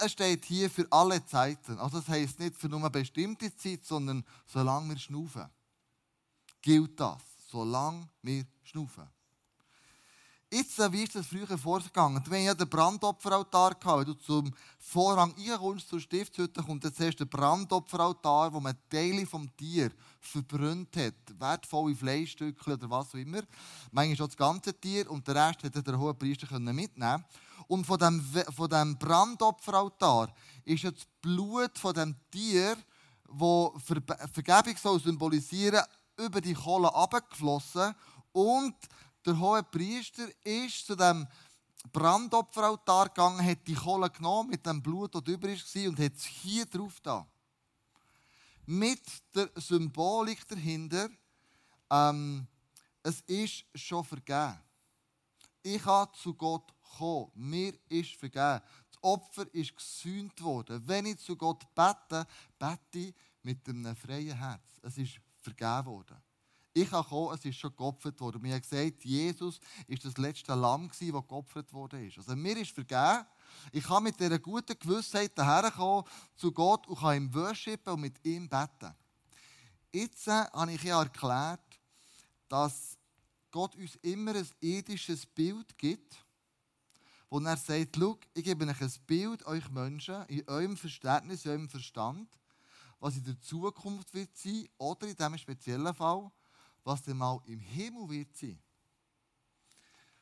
es steht hier für alle Zeiten. Also das heisst nicht für nur eine bestimmte Zeit, sondern solange wir schnaufen. Gilt das. Solange wir schnaufen. Jetzt, wie ist das früher vorgegangen? Wir hatten ja den Brandopferaltar. Gehabt. Wenn du zum Vorhang reinkommst, zur Stiftshütte, kommt jetzt erst der Brandopferaltar, wo man Teile vom Tier verbrannt hat. Wertvolle Fleischstücke oder was auch immer. Manchmal schon das ganze Tier und den Rest hätte der hohe Priester mitnehmen Und von dem, von dem Brandopferaltar ist das Blut von dem Tier, das Vergebung soll symbolisieren über die Kohle abgeflossen und der hohe Priester ist zu dem Brandopferaltar gegangen, hat die Kohle genommen mit dem Blut, das übrig war, und hat es hier drauf da. Mit der Symbolik dahinter, ähm, es ist schon vergeben. Ich habe zu Gott kommen. Mir ist vergeben. Das Opfer ist gesühnt worden. Wenn ich zu Gott bete, bete ich mit einem freien Herz. Es ist vergeben worden. Ich kann kommen, es ist schon geopfert worden. Mir hat gesagt, Jesus ist das letzte Lamm, das geopfert worden ist. Also mir ist vergeben. Ich kann mit dieser guten Gewissheit daherkommen zu Gott und kann ihm worshipen und mit ihm beten. Jetzt äh, habe ich ja erklärt, dass Gott uns immer ein ethisches Bild gibt, wo er sagt, ich gebe euch ein Bild, euch Menschen, in eurem Verständnis, in eurem Verstand, was in der Zukunft wird sein, oder in diesem speziellen Fall, was denn mal im Himmel wird sein.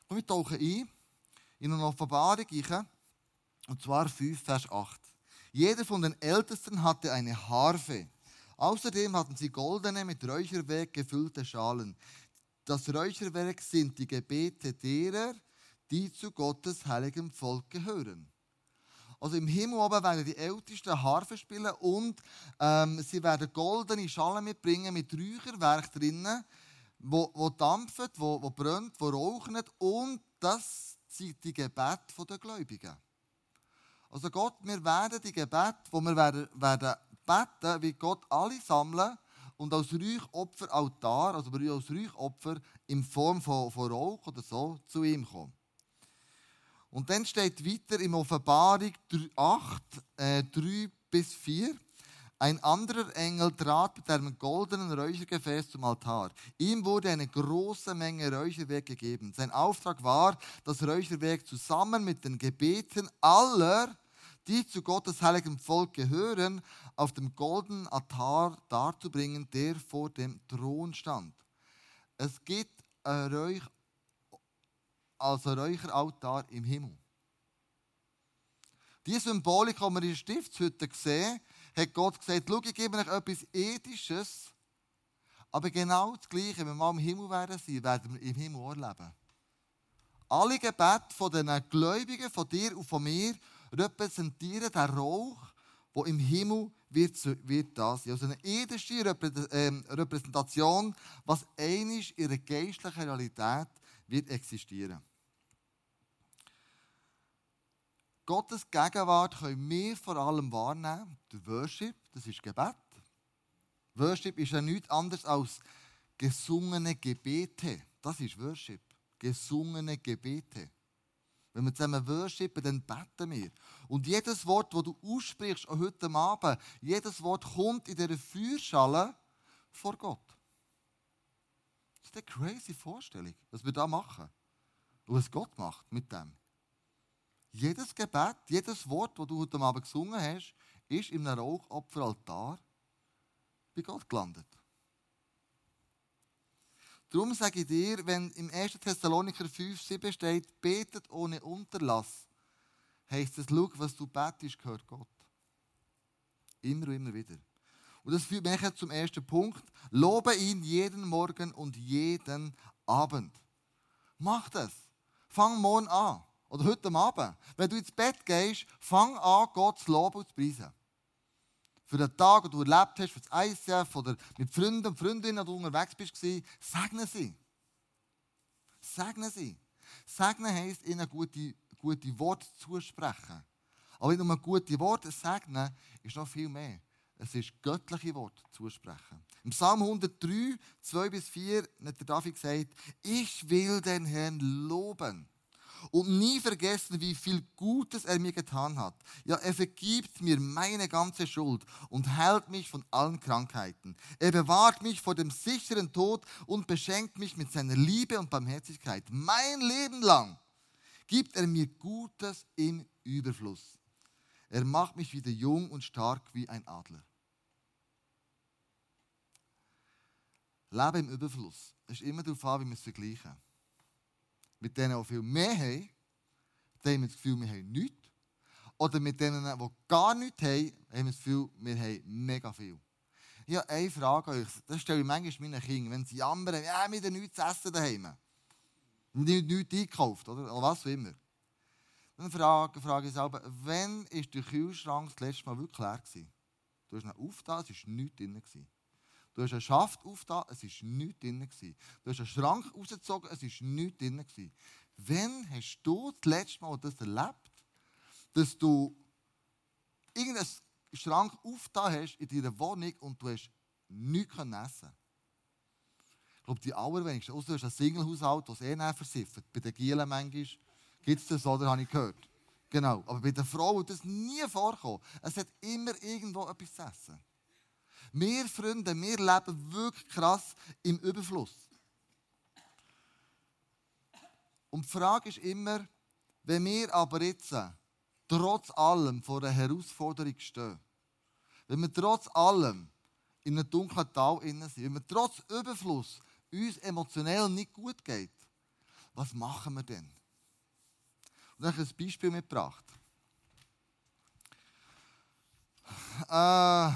Und wir tauchen ein in eine Offenbarung, und zwar 5, Vers 8. Jeder von den Ältesten hatte eine Harfe. Außerdem hatten sie goldene, mit Räucherwerk gefüllte Schalen. Das Räucherwerk sind die Gebete derer, die zu Gottes heiligem Volk gehören. Also im Himmel oben werden die Ältesten Harfe spielen und ähm, sie werden goldene Schalen mitbringen mit Räucherwerk drinnen, wo, wo dampft, wo, wo brennt, wo raucht und das sind die Gebete der Gläubigen. Also Gott, wir werden die Gebete, wo wir werden, werden beten, wie Gott alle sammeln und als Räuchopferaltar, also als Räuchopfer in Form von, von Rauch oder so zu ihm kommen. Und dann steht weiter in Offenbarung 8, äh, 3 bis 4. Ein anderer Engel trat mit einem goldenen Räuchergefäß zum Altar. Ihm wurde eine große Menge Räucherwerk gegeben. Sein Auftrag war, das Räucherwerk zusammen mit den Gebeten aller, die zu Gottes heiligem Volk gehören, auf dem goldenen Altar darzubringen, der vor dem Thron stand. Es gibt ein Räuch als ein Räucheraltar im Himmel. Die Symbolik, die wir in der Stiftshütte sehen, hat Gott gesagt, schau, ich gebe euch etwas Ethisches, aber genau das Gleiche, wenn wir mal im Himmel sein, werden wir im Himmel erleben. Alle Gebete von den Gläubigen, von dir und von mir, repräsentieren den Rauch, der im Himmel wird, wird das sein. Also eine ethische ähm, Repräsentation, was einisch ihre geistliche Realität wird existieren. Gottes Gegenwart können wir vor allem wahrnehmen. Der Worship, das ist Gebet. Worship ist ja nichts anderes als gesungene Gebete. Das ist Worship. Gesungene Gebete. Wenn wir zusammen worshipen, dann beten wir. Und jedes Wort, das du aussprichst, auch heute Abend, jedes Wort kommt in dieser Feuerschale vor Gott. Das ist eine crazy Vorstellung, was wir da machen. Und was Gott macht mit dem. Jedes Gebet, jedes Wort, das du heute Abend gesungen hast, ist in einem Rauchopferaltar bei Gott gelandet. Darum sage ich dir, wenn im 1. Thessaloniker 5, 7 steht, betet ohne Unterlass, heisst es, schau, was du betest, gehört Gott. Immer und immer wieder. Und das führt mich zum ersten Punkt. Lobe ihn jeden Morgen und jeden Abend. Mach das. Fang morgen an. Oder heute Abend. Wenn du ins Bett gehst, fang an, Gott zu loben und zu preisen. Für den Tag, den du erlebt hast, für das ICF oder mit Freunden und Freundinnen, die du unterwegs bist, segne sie. Segne sie. Segnen heisst, ihnen gute, gute Worte zusprechen. Aber nicht nur gute Worte segnen, ist noch viel mehr. Es ist göttliche Worte zusprechen. Im Psalm 103, 2 bis 4 hat der David gesagt, ich will den Herrn loben und nie vergessen, wie viel Gutes er mir getan hat. Ja, er vergibt mir meine ganze Schuld und heilt mich von allen Krankheiten. Er bewahrt mich vor dem sicheren Tod und beschenkt mich mit seiner Liebe und Barmherzigkeit. Mein Leben lang gibt er mir Gutes im Überfluss. Er macht mich wieder jung und stark wie ein Adler. Leben im Überfluss. Es ist immer darauf an, wie wir es vergleichen. Mit denen, die viel mehr haben, haben wir das Gefühl, wir haben nichts. Oder mit denen, die gar nichts haben, haben wir das Gefühl, wir haben mega viel. Ich habe eine Frage an euch. Das stelle ich manchmal meinen Kindern, wenn sie jammern, ja, wir haben nichts zu essen daheim. Nicht, nichts eingekauft, oder? oder was auch immer. Dann frage, frage ich selber, wann war der Kühlschrank das letzte Mal wirklich leer gewesen? Du hast ihn aufgetan, es war nichts drin. Gewesen. Du hast einen Schaft aufgetan, es war nichts drin. Gewesen. Du hast einen Schrank rausgezogen, es war nichts drin. Gewesen. Wann hast du das letzte Mal das erlebt, dass du irgendeinen Schrank aufgetan hast in deiner Wohnung und du hast nichts essen? Ich glaube, die allerwenigsten, außer du hast ein Single-Haushalt, das eh nicht versifft. Bei den Gielen manchmal gibt es das, oder? Habe ich gehört. Genau. Aber bei den Frauen das nie vorkommen. Es hat immer irgendwo etwas zu essen. Wir Freunde, wir leben wirklich krass im Überfluss. Und die Frage ist immer, wenn wir aber jetzt trotz allem vor einer Herausforderung stehen, wenn wir trotz allem in einem dunklen Tal sind, wenn wir trotz Überfluss uns emotionell nicht gut geht, was machen wir denn? Und dann habe ich ein Beispiel mitgebracht. Äh,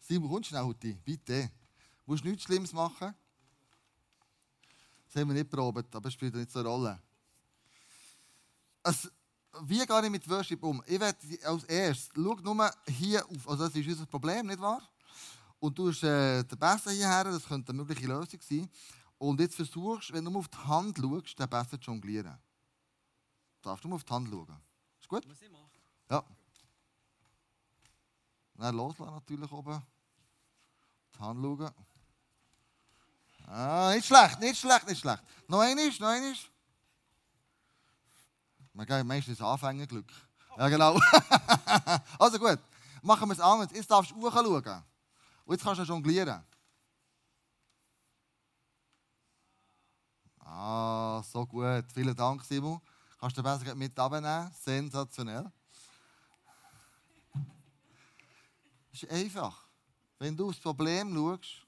Simon, kommst du schnell, Hutti? Bitte. Du musst nichts Schlimmes machen. Das haben wir nicht probiert, aber es spielt nicht so eine Rolle. Also, wie gehe ich mit Worship um? Ich werde als erstes, schau nur hier auf, also das ist unser Problem, nicht wahr? Und du hast äh, den Besser hierher, das könnte eine mögliche Lösung sein. Und jetzt versuchst, wenn du nur auf die Hand schaust, den Besser zu jonglieren. Du darfst nur auf die Hand schauen. Ist gut? Was ich mache? Ja. Dann loslassen natürlich oben. Die Hand schauen. Ah, nicht schlecht, nicht schlecht, nicht schlecht. Noch einmal, noch einmal. Man geht meistens Anfängerglück. Ja, genau. also gut, machen wir es anders. Jetzt darfst du schauen. Und jetzt kannst du jonglieren. Ah, so gut. Vielen Dank, Simon. Kannst du besser mit abnehmen? Sensationell. Das ist einfach. Wenn du aufs Problem schaust,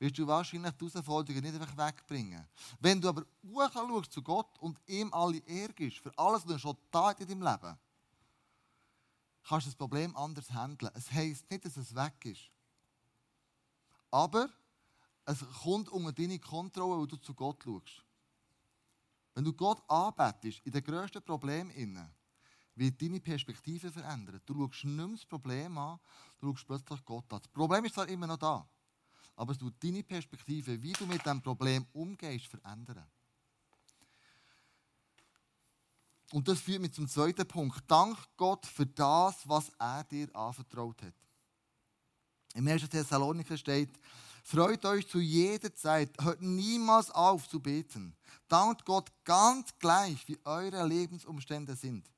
wirst du wahrscheinlich die Herausforderungen nicht einfach wegbringen. Wenn du aber schaust zu Gott und ihm alle Ehre für alles, was du schon da in deinem Leben, kannst du das Problem anders handeln. Es heisst nicht, dass es weg ist. Aber es kommt unter deine Kontrolle, weil du zu Gott schaust. Wenn du Gott anbetest, in den grössten Problemen, wird deine Perspektive verändert. Du schaust nicht mehr das Problem an, du schaust plötzlich Gott an. Das Problem ist zwar immer noch da, aber es tut deine Perspektive, wie du mit diesem Problem umgehst, verändern. Und das führt mich zum zweiten Punkt. Dank Gott für das, was er dir anvertraut hat. Im 1. Thessaloniker steht, freut euch zu jeder Zeit, hört niemals auf zu beten. Dankt Gott ganz gleich, wie eure Lebensumstände sind.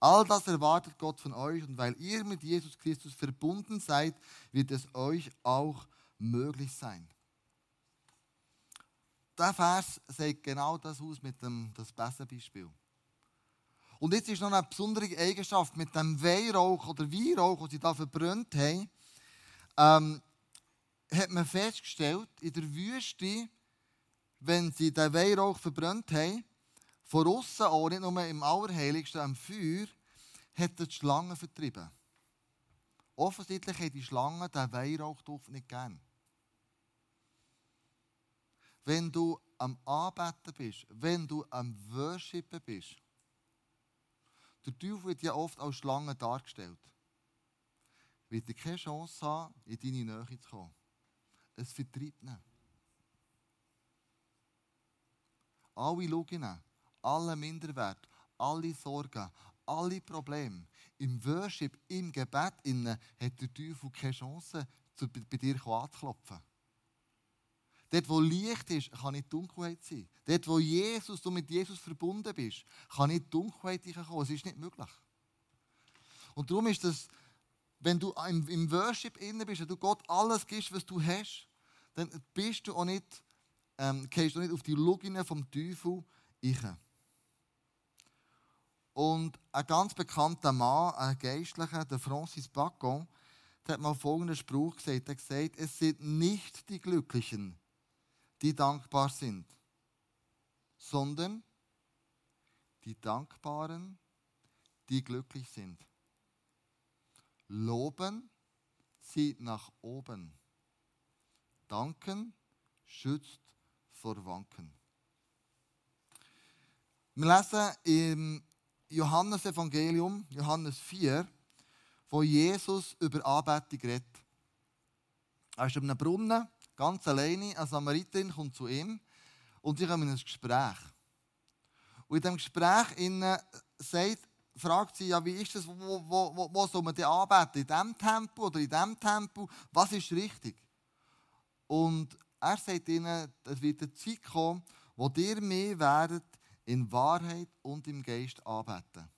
All das erwartet Gott von euch und weil ihr mit Jesus Christus verbunden seid, wird es euch auch möglich sein. Der Vers sagt genau das aus mit dem das beste Beispiel. Und jetzt ist noch eine besondere Eigenschaft mit dem Weihrauch oder Weihrauch, den sie da verbrannt haben, ähm, hat man festgestellt, in der Wüste, wenn sie den Weihrauch verbrannt haben, von außen auch, nicht nur im Allerheiligsten, am Feuer, hat er die Schlangen vertrieben. Offensichtlich hat die Schlange den Weihrauchduft nicht gern. Wenn du am Anbeten bist, wenn du am Worshipen bist, der Teufel wird ja oft als Schlange dargestellt. Wird er keine Chance haben, in deine Nähe zu kommen. Es vertreibt ihn. Alle Luginen, alle Minderwert, alle Sorgen, alle Probleme. Im Worship, im Gebet innen, hat der Teufel keine Chance, bei dir anzuklopfen. Dort, wo Licht ist, kann nicht Dunkelheit sein. Dort, wo Jesus, du mit Jesus verbunden bist, kann nicht Dunkelheit kommen. Es ist nicht möglich. Und darum ist das, wenn du im, im Worship inne bist, wenn du Gott alles gibst, was du hast, dann bist du auch nicht, ähm, gehst du nicht auf die Loginen vom Teufel rein. Und ein ganz bekannter Mann, ein Geistlicher, der Francis Bacon, der hat mal folgenden Spruch gesagt. Er hat gesagt, es sind nicht die Glücklichen, die dankbar sind, sondern die Dankbaren, die glücklich sind. Loben zieht nach oben. Danken schützt vor Wanken. Wir lesen im Johannesevangelium, Johannes 4, wo Jesus über Anbetung redet. Er ist auf einem Brunnen, ganz alleine, eine Samariterin kommt zu ihm und sie kommen in ein Gespräch. Und in diesem Gespräch sagt fragt sie, ja, wie ist das, wo, wo, wo, wo soll man die anbeten? In diesem Tempel oder in diesem Tempel? Was ist richtig? Und er sagt ihnen, es wird eine Zeit kommen, wo ihr mehr werdet in Wahrheit und im Geist anbeten.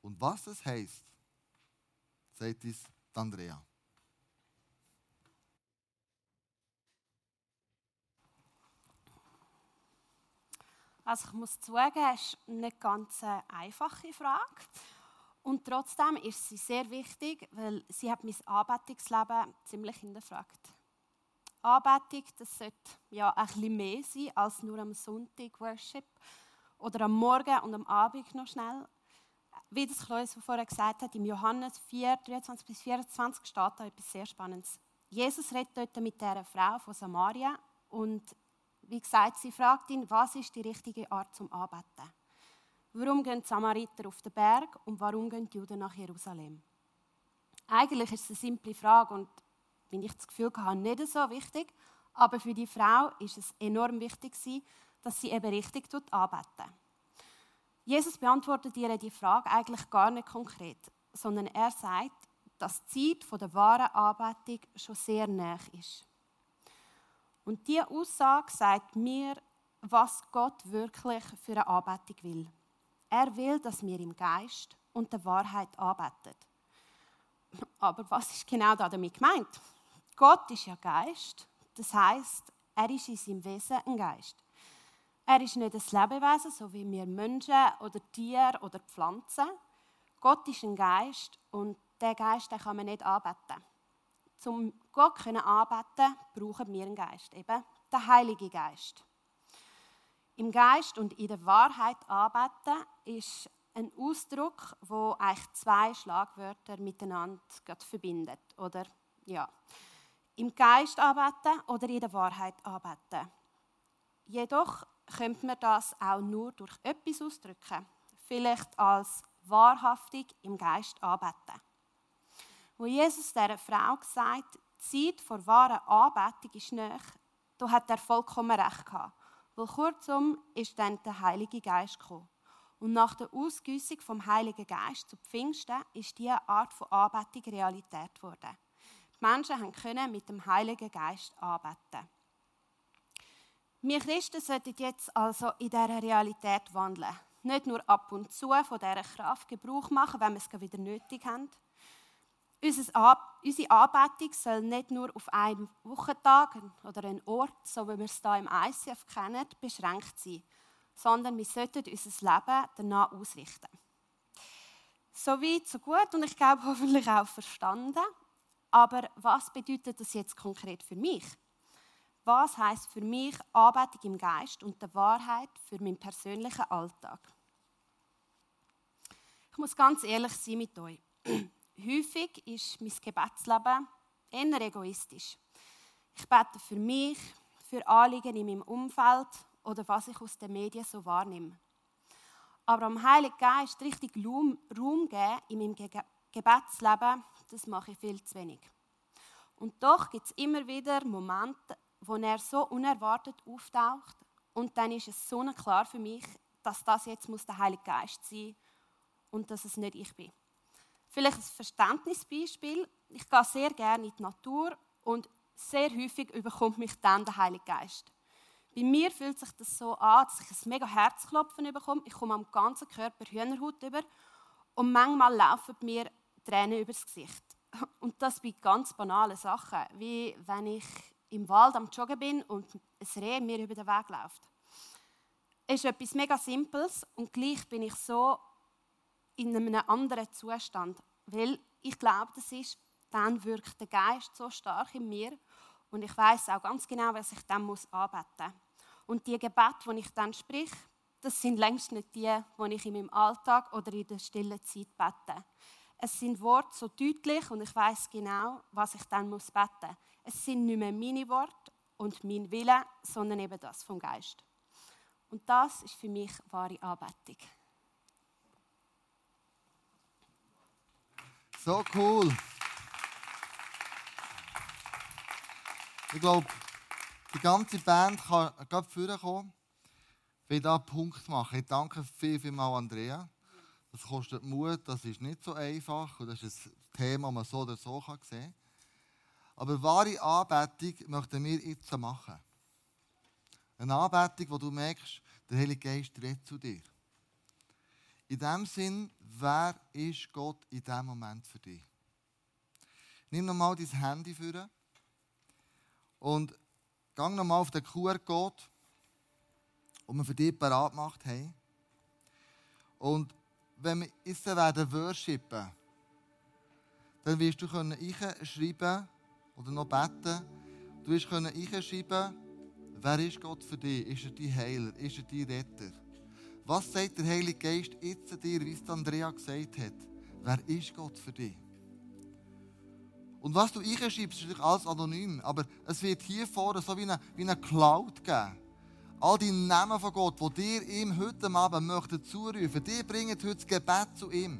Und was das heisst, sagt uns Andrea. Also ich muss zugeben, es ist eine ganz einfache Frage. Und trotzdem ist sie sehr wichtig, weil sie hat mein Anbetungsleben ziemlich hinterfragt. Anbetung, das sollte ja ein bisschen mehr sein als nur am Sonntag Worship oder am Morgen und am Abend noch schnell. Wie das Klaus vorher gesagt hat, im Johannes 4, 23 bis 24 steht da etwas sehr Spannendes. Jesus redet dort mit dieser Frau von Samaria und wie gesagt, sie fragt ihn, was ist die richtige Art zum Arbeiten? Warum gehen die Samariter auf den Berg und warum gehen die Juden nach Jerusalem? Eigentlich ist es eine simple Frage und, wenn ich das Gefühl habe, nicht so wichtig. Aber für die Frau ist es enorm wichtig, dass sie eben richtig arbeiten. Jesus beantwortet ihr die Frage eigentlich gar nicht konkret, sondern er sagt, dass die Zeit der wahren Anbetung schon sehr nah ist. Und diese Aussage sagt mir, was Gott wirklich für eine Anbetung will. Er will, dass wir im Geist und der Wahrheit arbeiten. Aber was ist genau damit gemeint? Gott ist ja Geist, das heißt, er ist in seinem Wesen ein Geist. Er ist nicht ein Lebewesen, so wie wir Menschen oder Tiere oder Pflanzen. Gott ist ein Geist und der Geist den kann man nicht arbeiten. Zum Gott anbeten brauchen wir einen Geist, eben den Heiligen Geist. Im Geist und in der Wahrheit anbeten ist ein Ausdruck, wo eigentlich zwei Schlagwörter miteinander verbindet, oder ja, im Geist anbeten oder in der Wahrheit anbeten. Jedoch könnte man das auch nur durch etwas ausdrücken, vielleicht als wahrhaftig im Geist anbeten wo Jesus dieser Frau gesagt die Zeit vor wahrer Anbetung ist nahe, da hat er vollkommen recht gehabt. Weil kurzum ist dann der Heilige Geist gekommen. Und nach der Ausgüssung vom Heiligen Geist zu Pfingsten ist diese Art von Anbetung Realität geworden. Menschen können mit dem Heiligen Geist arbeiten. Wir Christen sollten jetzt also in dieser Realität wandeln. Nicht nur ab und zu von dieser Kraft Gebrauch machen, wenn wir es wieder nötig haben, Unsere Anbetung soll nicht nur auf einen Wochentag oder einen Ort, so wie wir es hier im ICF kennen, beschränkt sein, sondern wir sollten unser Leben danach ausrichten. So weit, so gut und ich glaube hoffentlich auch verstanden. Aber was bedeutet das jetzt konkret für mich? Was heißt für mich Anbetung im Geist und der Wahrheit für meinen persönlichen Alltag? Ich muss ganz ehrlich sein mit euch. Häufig ist mein Gebetsleben eher egoistisch. Ich bete für mich, für Anliegen in meinem Umfeld oder was ich aus den Medien so wahrnehme. Aber am Heiligen Geist richtig Raum geben in meinem Gebetsleben, das mache ich viel zu wenig. Und doch gibt es immer wieder Momente, wo er so unerwartet auftaucht und dann ist es so klar für mich, dass das jetzt muss der Heilige Geist sein und dass es nicht ich bin. Vielleicht ein Verständnisbeispiel. Ich gehe sehr gerne in die Natur und sehr häufig überkommt mich dann der Heilige Geist. Bei mir fühlt sich das so an, dass ich ein mega Herzklopfen bekomme. Ich komme am ganzen Körper Hühnerhaut über und manchmal laufen mir Tränen übers Gesicht. Und das bei ganz banalen Sachen, wie wenn ich im Wald am Joggen bin und ein Reh mir über den Weg läuft. Es ist etwas mega Simples und gleich bin ich so in einem anderen Zustand, weil ich glaube, das ist, dann wirkt der Geist so stark in mir und ich weiß auch ganz genau, was ich dann muss muss. Und die Gebete, die ich dann sprich, das sind längst nicht die, die ich in meinem Alltag oder in der stillen Zeit bete. Es sind Worte so deutlich und ich weiß genau, was ich dann muss beten. Es sind nicht mehr meine Worte und mein Wille, sondern eben das vom Geist. Und das ist für mich wahre Anbetung. So cool. Ich glaube, die ganze Band kann gerade vorkommen. Ich will hier einen Punkt machen. Ich danke viel, viel mal Andrea. Das kostet Mut, das ist nicht so einfach. Und das ist ein Thema, das man so oder so sehen kann. Aber wahre Anbetung möchten wir jetzt machen. Eine Anbetung, wo du merkst, der Heilige Geist redet zu dir. In dem Sinn, wer ist Gott in diesem Moment für dich? Nimm nochmal dein Handy vor und gang nochmal auf den QR-Code, den wir für dich parat gemacht haben. Und wenn wir jetzt werden worshipen, dann wirst du schreiben oder noch beten. Du wirst schreiben, wer ist Gott für dich? Ist er dein Heiler? Ist er dein Retter? Was sagt der Heilige Geist jetzt dir, wie es Andrea gesagt hat? Wer ist Gott für dich? Und was du einschreibst, ist alles anonym. Aber es wird hier vorne so wie eine, wie eine Cloud geben. All die Namen von Gott, die dir ihm heute Abend möchten zurufen, die bringen heute das Gebet zu ihm.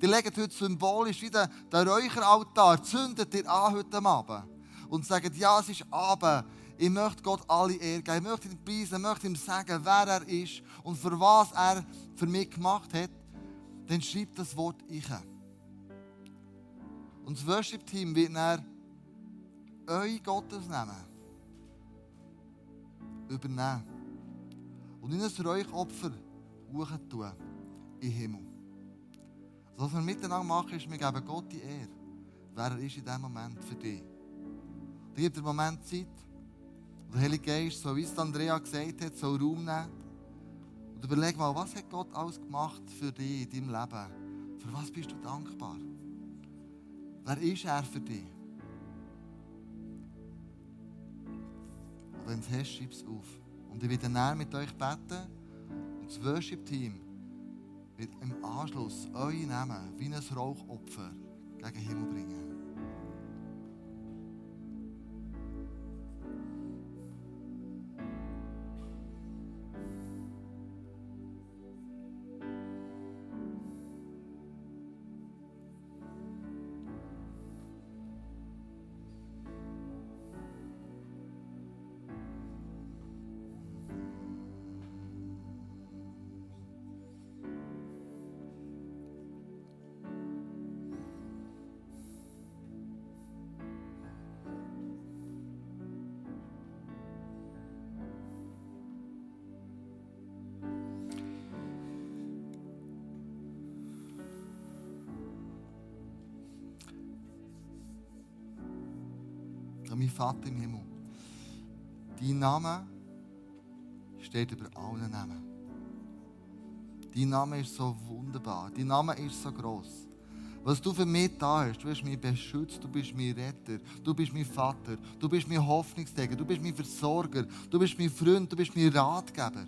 Die legen heute symbolisch wie der, der Räucheraltar, zündet dir an heute Abend. Und sagen, ja, es ist Abend. Ich möchte Gott alle Ehre geben. Ich möchte ihn preisen, ich möchte ihm sagen, wer er ist und für was er für mich gemacht hat. Dann schreibt das Wort Ich. Und das Worship-Team wird dann euer Gottesnamen übernehmen und in ein Räuchopfer tun den Himmel. Also, was wir miteinander machen, ist, wir geben Gott die Ehre, wer er ist in diesem Moment für dich. Da gibt einen Moment Zeit, und der Heilige Geist, so wie es Andrea gesagt hat, soll Raum nehmen. Und überleg mal, was hat Gott alles gemacht für dich in deinem Leben? Für was bist du dankbar? Wer ist er für dich? Wenn es hast, schreib es auf. Und ich werde näher mit euch beten. Und das Worship-Team wird im Anschluss eure Namen wie ein Rauchopfer gegen den Himmel bringen. Mein Vater im Himmel. Dein Name steht über allen Namen. Dein Name ist so wunderbar. Dein Name ist so groß. Was du für mich da hast, du hast mich beschützt, du bist mein Retter, du bist mein Vater, du bist mein Hoffnungsträger, du bist mein Versorger, du bist mein Freund, du bist mein Ratgeber.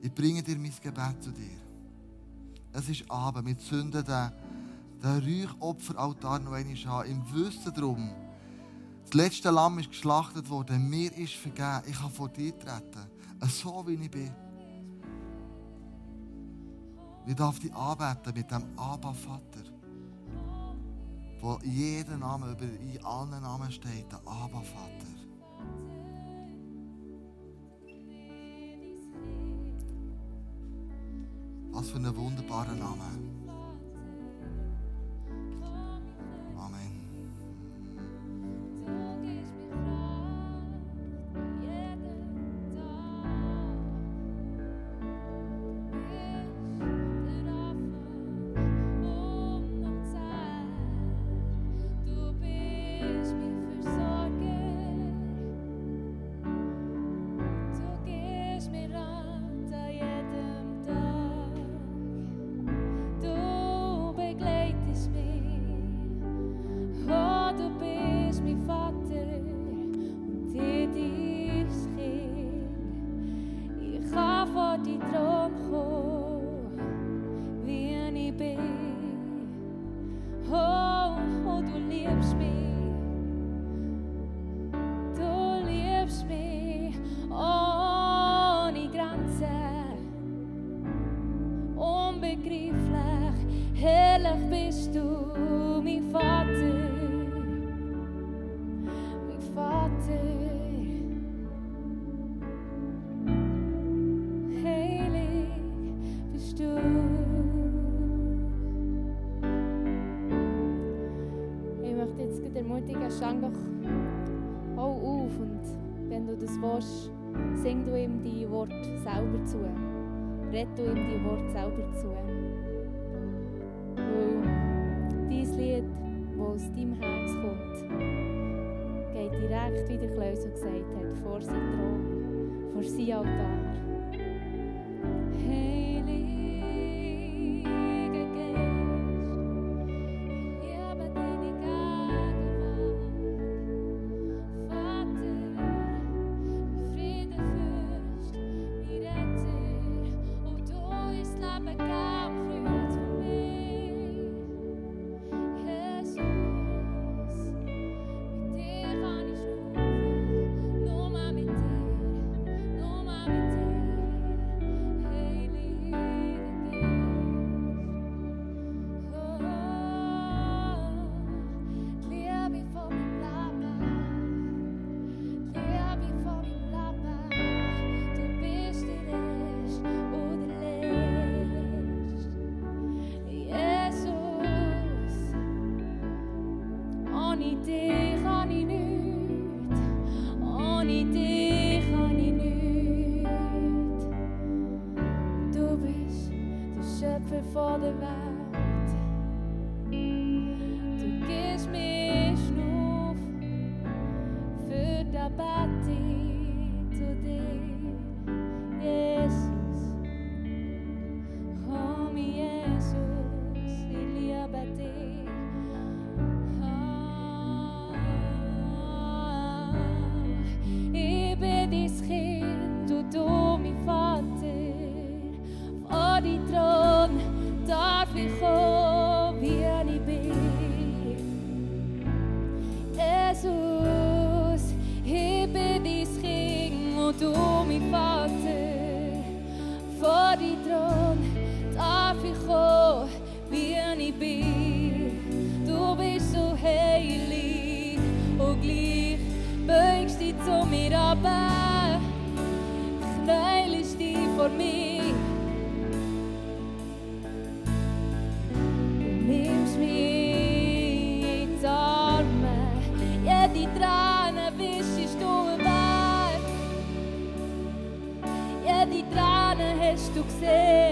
Ich bringe dir mein Gebet zu dir. Es ist Abend, wir zünden den den Räuchopferaltar noch einmal an, im Wissen darum, das letzte Lamm ist geschlachtet worden, mir ist vergeben, ich kann vor dir treten, so wie ich bin. Ich darf dich anbeten mit dem Abba-Vater, wo jeder Name über in allen Namen steht, der Abba-Vater. Was für ein wunderbarer Name. Jede Träne hast du gesehen,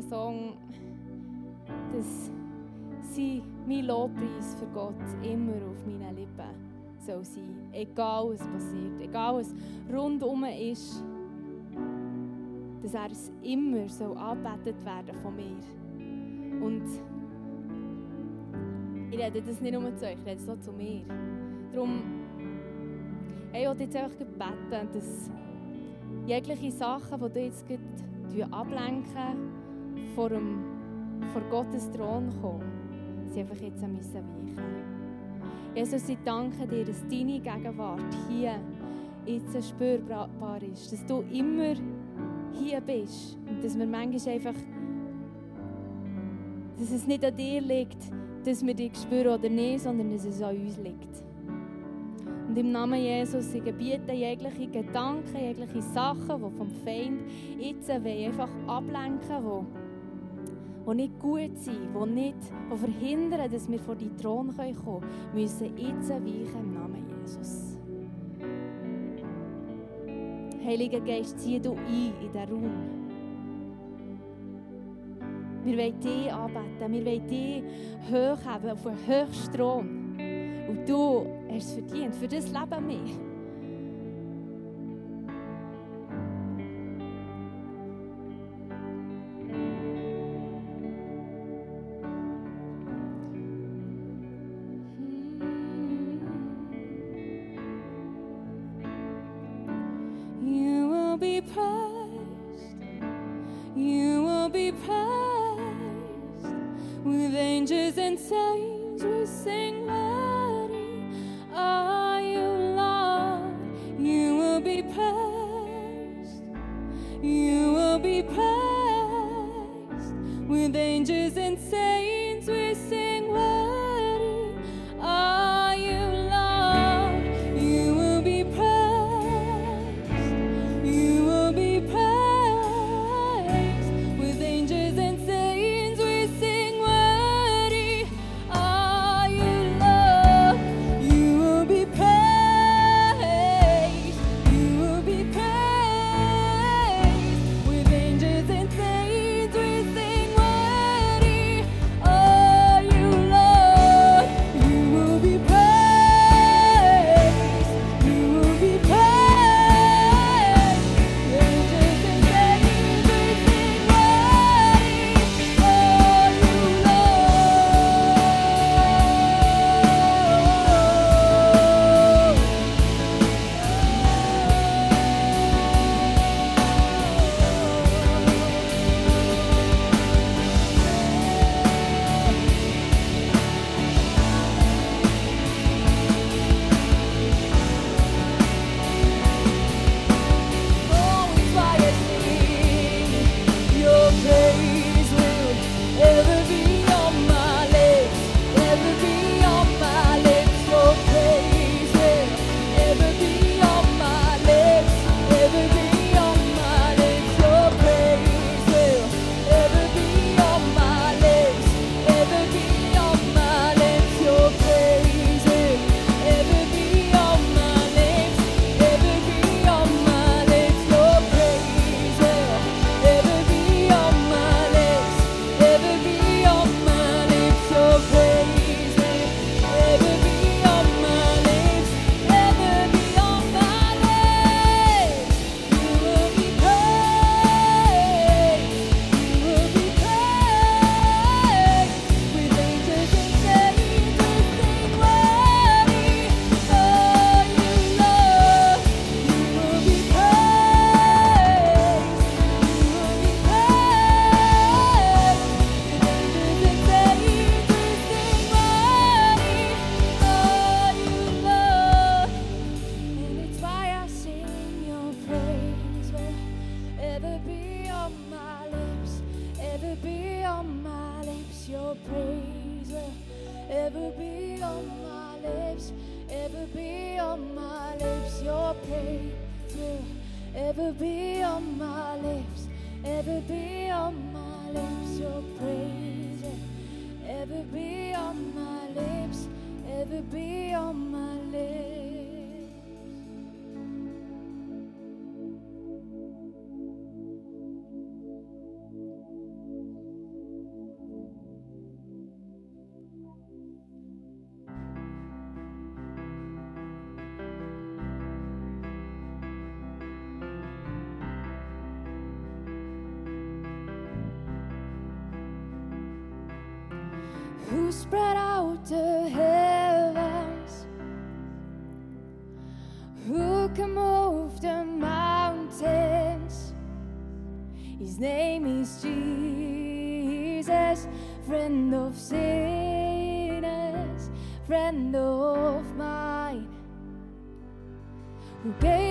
einen Song, dass sie mein Lobpreis für Gott immer auf meinen Lippen soll sein. Egal was passiert, egal was rundum ist, dass er es immer so angebetet werden von mir. Und ich rede das nicht nur zu euch, ich rede es auch zu mir. Darum, ich will jetzt einfach beten, dass jegliche Sachen, die du jetzt ablenken, vor, dem, vor Gottes Thron kommen, sie einfach jetzt müssen weichen Jesus, ich danke dir, dass deine Gegenwart hier jetzt spürbar ist. Dass du immer hier bist. Und dass wir manchmal einfach, dass es nicht an dir liegt, dass wir dich spüren oder nicht, sondern dass es an uns liegt. Und im Namen Jesus, ich gebiete jegliche Gedanken, jegliche Sachen, die vom Feind jetzt einfach ablenken wollen die nicht gut sind, die, nicht, die verhindern, dass wir vor die Thron kommen können, müssen jetzt weichen im Namen Jesus. Heiliger Geist, zieh du ein in diesen Raum. Wir wollen dich anbeten, wir wollen dich hochheben auf den höchsten Thron. Und du hast es verdient, für das leben wir. name is Jesus, friend of sinners, friend of mine, who gave.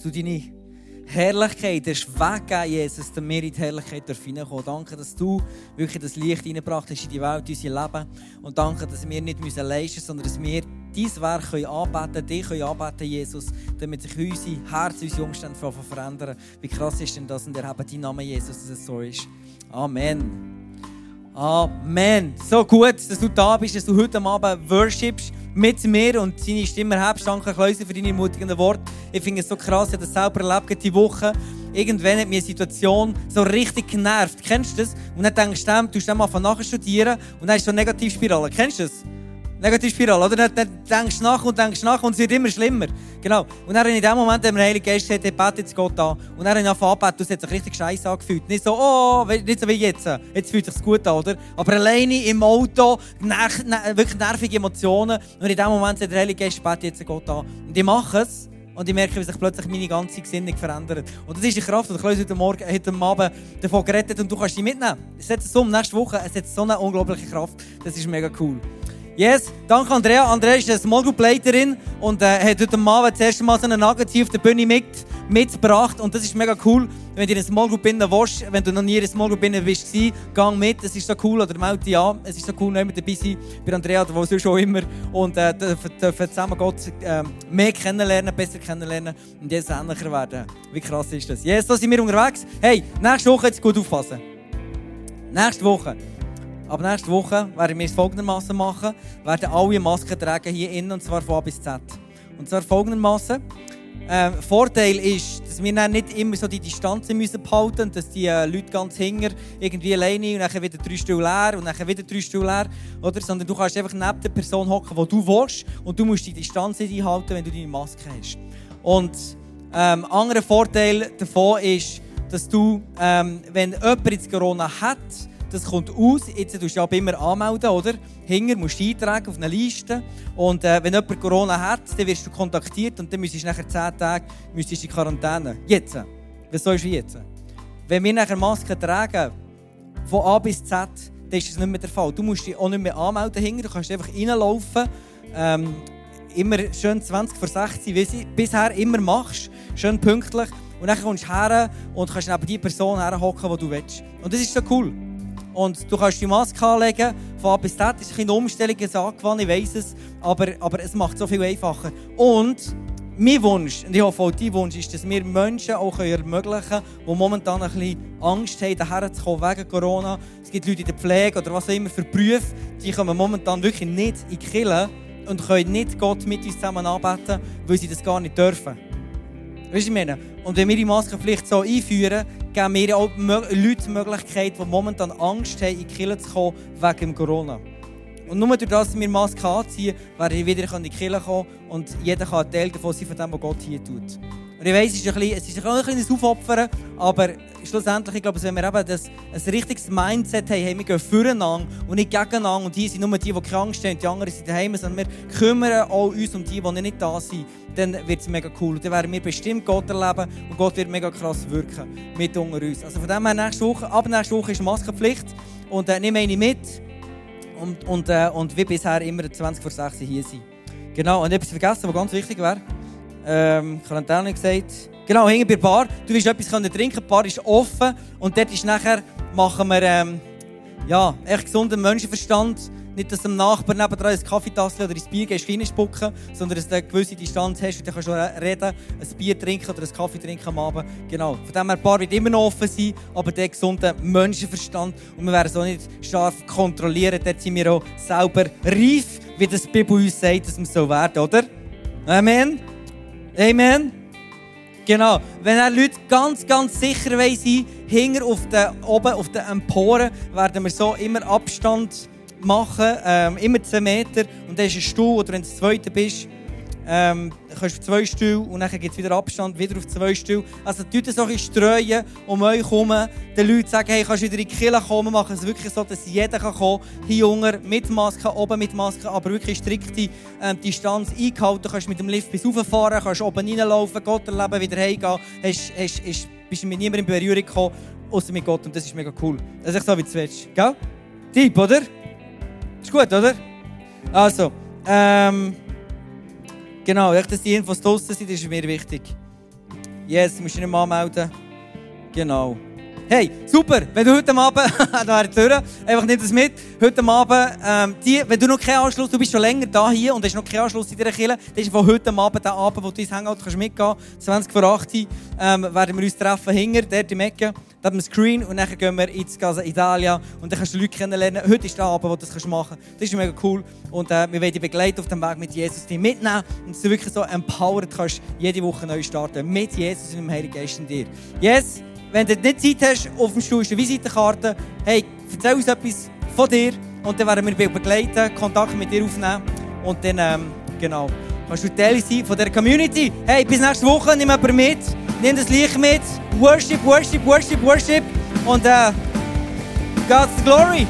Dass du deine Herrlichkeit hast weggegeben, Jesus, dass wir in die Herrlichkeit hineinkommen Danke, dass du wirklich das Licht hineingebracht hast in die Welt, in unser Leben. Und danke, dass wir nicht leisten müssen, sondern dass wir dein Werk können anbeten dich können anbeten, Jesus, damit sich unser Herz, unsere Umstände verändern. Wie krass ist denn das? Und erheben deinen Namen, Jesus, dass es so ist. Amen. Amen. So gut, dass du da bist, dass du heute Abend worshipst mit mir und seine Stimme erhebst. Danke, Kleuser, für deine ermutigenden Worte. Ich finde es so krass, ich habe das selber erlebt diese Woche. Irgendwann hat mich eine Situation so richtig genervt. Kennst du das? Und dann denkst du, du musst mal nachstudieren und dann ist so eine Negativspirale. Kennst du das? Negativspirale, oder? Dann, dann denkst du nach und denkst nach und es wird immer schlimmer. Genau. Und dann in dem Moment hat mir der Heilige Geist gesagt, hey, bete jetzt Gott an. Und dann habe ich angefangen es hat sich richtig scheiße angefühlt. Nicht so, oh, nicht so wie jetzt. Jetzt fühlt es sich gut an, oder? Aber alleine im Auto, ner wirklich nervige Emotionen. Und in dem Moment sagt der Heilige Geist, bete jetzt Gott an. Und ich mache es. Und ich merke, wie sich plötzlich meine ganze Gesinnung verändert. Und das ist die Kraft, die ich heute Morgen, heute Abend davon gerettet und du kannst sie mitnehmen. Es hat so um nächste Woche, es hat so eine unglaubliche Kraft. Das ist mega cool. Yes, danke Andrea. Andrea ist eine Small Group Leiterin und äh, hat heute Abend das erste Mal so einen Nugget auf der Bühne mit, mitgebracht. Und das ist mega cool, wenn du in einer Small Group innen willst, wenn du noch nie in einer Small Group innen bist, gang mit. Das ist so cool. Oder melde dich an. Es ist so cool, nicht dabei sein bei Andrea oder wo sonst schon immer. Und äh, dürfen zusammen Gott äh, mehr kennenlernen, besser kennenlernen und jetzt ähnlicher werden. Wie krass ist das? Yes, da sind wir unterwegs. Hey, nächste Woche jetzt gut aufpassen. Nächste Woche. Aber nächste Woche werden wir es folgendermaßen machen: werden alle Masken tragen hier innen und zwar von A bis Z. Und zwar folgendermaßen. Ähm, Vorteil ist, wir dann nicht immer so die Distanzen müssen behalten müssen, dass die äh, Leute ganz hinger irgendwie alleine und dann wieder drei Stuhl leer und dann wieder drei Stuhl leer, oder? Sondern du kannst einfach neben der Person hocken, wo du willst und du musst die Distanz einhalten, wenn du deine Maske hast. Und ähm, anderer Vorteil davon ist, dass du, ähm, wenn jemand jetzt Corona hat, das kommt aus. Jetzt tust du aber immer anmelden, oder? Hinger musst du eintragen auf eine Liste. Und äh, wenn jemand Corona hat, dann wirst du kontaktiert und dann müsstest du nachher 10 Tage in Quarantäne. Jetzt. Was sollst du jetzt? Wenn wir nachher Masken tragen, von A bis Z, dann ist das nicht mehr der Fall. Du musst dich auch nicht mehr anmelden hinger, du kannst einfach reinlaufen. Ähm, immer schön 20 vor 60, wie du bisher immer machst. Schön pünktlich. Und dann kommst du her und kannst neben die Person herhocken, die du willst. Und das ist so cool. Und du kannst die Maske anlegen, von A bis Z. Ist eine Umstellung, ich angewandt, ich weiss es. Aber, aber es macht es so viel einfacher. Und mein Wunsch, und ich hoffe auch dein Wunsch, ist, dass wir Menschen auch ermöglichen können, die momentan ein bisschen Angst haben, daher zu kommen wegen Corona. Es gibt Leute in der Pflege oder was auch immer für Berufe, die kommen momentan wirklich nicht in die Kirche und können nicht Gott mit uns zusammen anbeten, weil sie das gar nicht dürfen. Weißt du, ich meine? Und wenn wir die Maskenpflicht so einführen, geben wir auch Leute die Möglichkeit, die momentan Angst haben, in die Kirche zu kommen wegen Corona. Und nur durch das, dass wir Masken anziehen, werden wir wieder in die Kirche kommen und jeder kann ein Teil davon sein, von dem, was Gott hier tut. Und ich weiss, es ist ein, bisschen, es ist ein kleines Aufopfern, aber schlussendlich, ich glaube, wenn wir eben das, ein richtiges Mindset haben, hey, wir gehen füreinander und nicht gegeneinander und hier sind nur die, die Angst haben, die anderen sind daheim, sondern wir kümmern auch uns um die, die nicht da sind, dann wird es mega cool. Dann werden wir bestimmt Gott erleben und Gott wird mega krass wirken mit unter uns. Also von dem her, nächste Woche, ab nächste Woche ist Maskenpflicht und äh, nehme eine mit und, und, äh, und wie bisher immer 20 vor 6 hier sein. Genau, und etwas vergessen, was ganz wichtig wäre ähm, Quarantäne gesagt. Genau, hinten bei der Bar. Du willst etwas trinken können. Die Bar ist offen. Und dort ist nachher, machen wir, ähm, ja, echt gesunden Menschenverstand. Nicht, dass du dem Nachbarn nebenan ein Kaffeetasse oder ein Bier gehst, reinspucken, sondern dass du eine gewisse Distanz hast und dann kannst du reden, ein Bier trinken oder einen Kaffee trinken am Abend. Genau. Von dem her, die Bar wird immer noch offen sein, aber der gesunde Menschenverstand. Und wir werden auch nicht scharf kontrollieren. Dort sind wir auch selber reif, wie das Bibel uns sagt, dass wir so werden, oder? Amen. Amen. Genau. Wenn er Leute ganz, ganz sicher sein hinger auf den, oben auf den Emporen, werden wir so immer Abstand machen, ähm, immer 10 Meter. Und dann ist ein Stuhl, oder wenn du Zweite bist, ähm, kannst auf zwei Stühle und dann gibt es wieder Abstand, wieder auf zwei Stühle. Also die Leute so ein streuen um euch herum. Den Leuten sagen, hey, kannst du wieder in die Kirche kommen. Machen es wirklich so, dass jeder kann kommen kann. Hier mit Maske, oben mit Maske, aber wirklich strikte ähm, Distanz eingehalten. Du kannst mit dem Lift bis rauffahren, kannst oben reinlaufen, Gott erleben, wieder heimgehen. Hast, hast, hast, bist mit niemandem in Berührung gekommen, außer mit Gott. Und das ist mega cool. Das ist so, wie du willst. Gell? Typ, oder? Ist gut, oder? Also, ähm... Genau, dass die Infos draussen sind, ist mir wichtig. Yes, musst du nicht anmelden. Genau. Hey, super, wenn du heute Abend, da Tür, einfach nicht das mit, heute Abend, ähm, die, wenn du noch keinen Anschluss, du bist schon länger da hier und hast noch keinen Anschluss in dieser Kirche, das ist von heute Abend der Abend, wo du ins Hangout kannst mitgehen kannst, 20 vor 8 ähm, werden wir uns treffen, hinter, dort im Ecke, da haben wir Screen und dann gehen wir ins Casa Italia und dann kannst du Leute kennenlernen. Heute ist der Abend, wo du das machen kannst. Das ist mega cool und äh, wir werden dich begleiten auf dem Weg mit Jesus, dich mitnehmen und dass du wirklich so empowered kannst, jede Woche neu starten, mit Jesus und dem Heiligen Geist in dir. Yes! Wenn du nicht Zeit hast, auf dem Stuhl ist eine Visitenkarte. Hey, erzähl uns etwas von dir und dann werden wir begleiten, Kontakt mit dir aufnehmen und dann, ähm, genau, kannst du Teil sein von dieser Community. Hey, bis nächste Woche, nimm jemanden mit, nimm das Licht mit, Worship, Worship, Worship, Worship und äh, God's Glory.